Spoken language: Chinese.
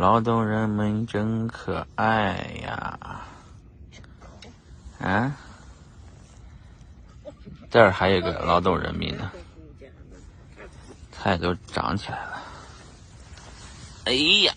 劳动人民真可爱呀。啊？这儿还有个劳动人民呢。菜都长起来了。哎呀。